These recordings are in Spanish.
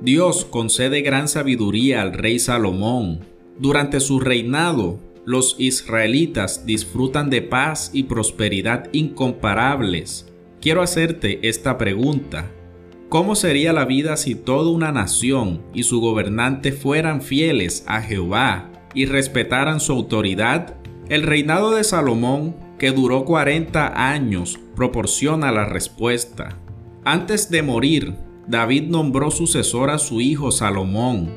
Dios concede gran sabiduría al rey Salomón. Durante su reinado, los israelitas disfrutan de paz y prosperidad incomparables. Quiero hacerte esta pregunta. ¿Cómo sería la vida si toda una nación y su gobernante fueran fieles a Jehová y respetaran su autoridad? El reinado de Salomón, que duró 40 años, proporciona la respuesta. Antes de morir, David nombró sucesor a su hijo Salomón.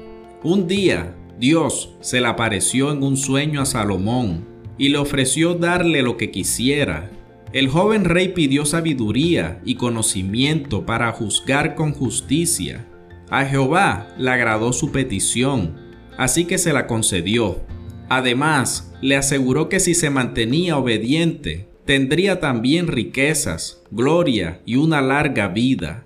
Un día, Dios se le apareció en un sueño a Salomón y le ofreció darle lo que quisiera. El joven rey pidió sabiduría y conocimiento para juzgar con justicia. A Jehová le agradó su petición, así que se la concedió. Además, le aseguró que si se mantenía obediente, tendría también riquezas, gloria y una larga vida.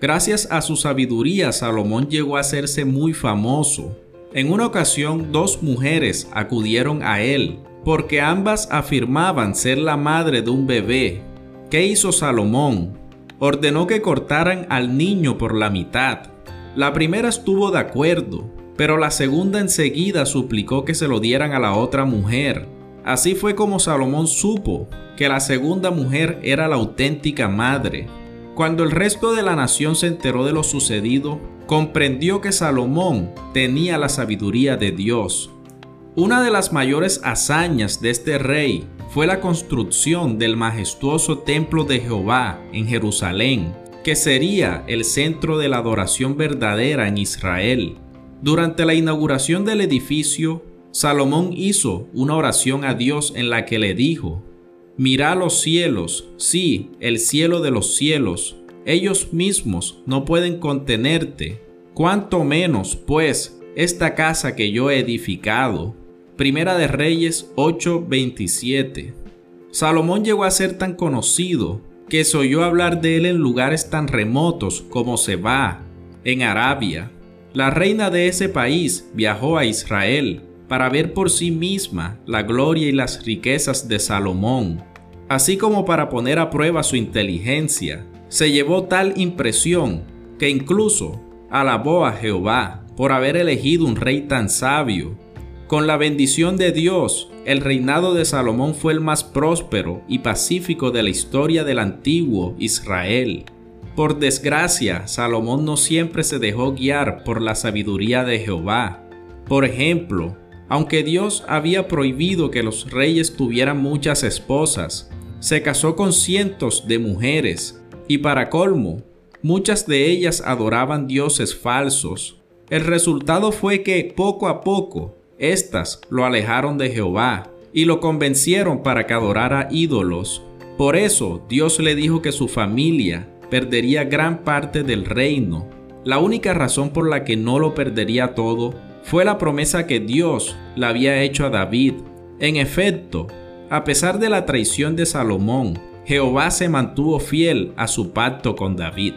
Gracias a su sabiduría, Salomón llegó a hacerse muy famoso en una ocasión dos mujeres acudieron a él, porque ambas afirmaban ser la madre de un bebé. ¿Qué hizo Salomón? Ordenó que cortaran al niño por la mitad. La primera estuvo de acuerdo, pero la segunda enseguida suplicó que se lo dieran a la otra mujer. Así fue como Salomón supo que la segunda mujer era la auténtica madre. Cuando el resto de la nación se enteró de lo sucedido, comprendió que Salomón tenía la sabiduría de Dios. Una de las mayores hazañas de este rey fue la construcción del majestuoso templo de Jehová en Jerusalén, que sería el centro de la adoración verdadera en Israel. Durante la inauguración del edificio, Salomón hizo una oración a Dios en la que le dijo, Mira los cielos, sí, el cielo de los cielos, ellos mismos no pueden contenerte, cuanto menos, pues, esta casa que yo he edificado. Primera de Reyes 8:27. Salomón llegó a ser tan conocido que se oyó hablar de él en lugares tan remotos como Seba, en Arabia. La reina de ese país viajó a Israel para ver por sí misma la gloria y las riquezas de Salomón, así como para poner a prueba su inteligencia se llevó tal impresión que incluso alabó a Jehová por haber elegido un rey tan sabio. Con la bendición de Dios, el reinado de Salomón fue el más próspero y pacífico de la historia del antiguo Israel. Por desgracia, Salomón no siempre se dejó guiar por la sabiduría de Jehová. Por ejemplo, aunque Dios había prohibido que los reyes tuvieran muchas esposas, se casó con cientos de mujeres y para colmo, muchas de ellas adoraban dioses falsos. El resultado fue que poco a poco, éstas lo alejaron de Jehová y lo convencieron para que adorara ídolos. Por eso Dios le dijo que su familia perdería gran parte del reino. La única razón por la que no lo perdería todo fue la promesa que Dios le había hecho a David. En efecto, a pesar de la traición de Salomón, Jehová se mantuvo fiel a su pacto con David.